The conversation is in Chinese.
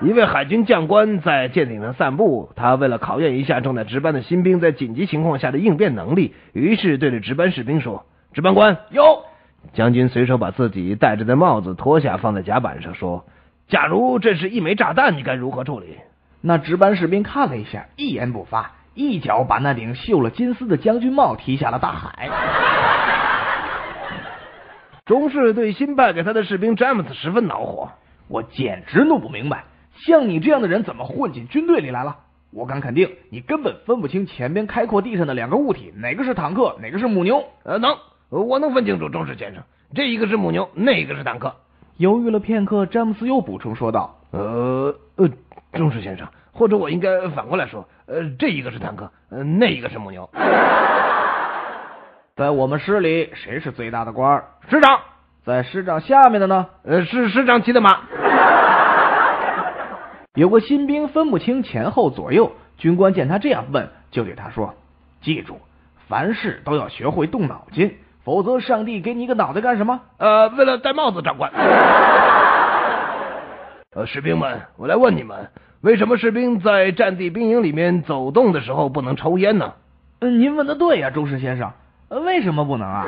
一位海军将官在舰艇上散步，他为了考验一下正在值班的新兵在紧急情况下的应变能力，于是对着值班士兵说：“值班官，有。”将军随手把自己戴着的帽子脱下，放在甲板上，说：“假如这是一枚炸弹，你该如何处理？”那值班士兵看了一下，一言不发，一脚把那顶绣了金丝的将军帽踢下了大海。中士对新派给他的士兵詹姆斯十分恼火，我简直弄不明白，像你这样的人怎么混进军队里来了？我敢肯定，你根本分不清前边开阔地上的两个物体，哪个是坦克，哪个是母牛。呃，能。我能分清楚，中士先生，这一个是母牛，那一个是坦克。犹豫了片刻，詹姆斯又补充说道：“呃呃，中士先生，或者我应该反过来说，呃，这一个是坦克，呃，那一个是母牛。在我们师里，谁是最大的官？师长。在师长下面的呢？呃，是师长骑的马。有个新兵分不清前后左右，军官见他这样问，就对他说：记住，凡事都要学会动脑筋。”否则，上帝给你一个脑袋干什么？呃，为了戴帽子，长官。呃，士兵们，我来问你们，为什么士兵在战地兵营里面走动的时候不能抽烟呢？嗯，您问的对呀，周氏先生。呃，为什么不能啊？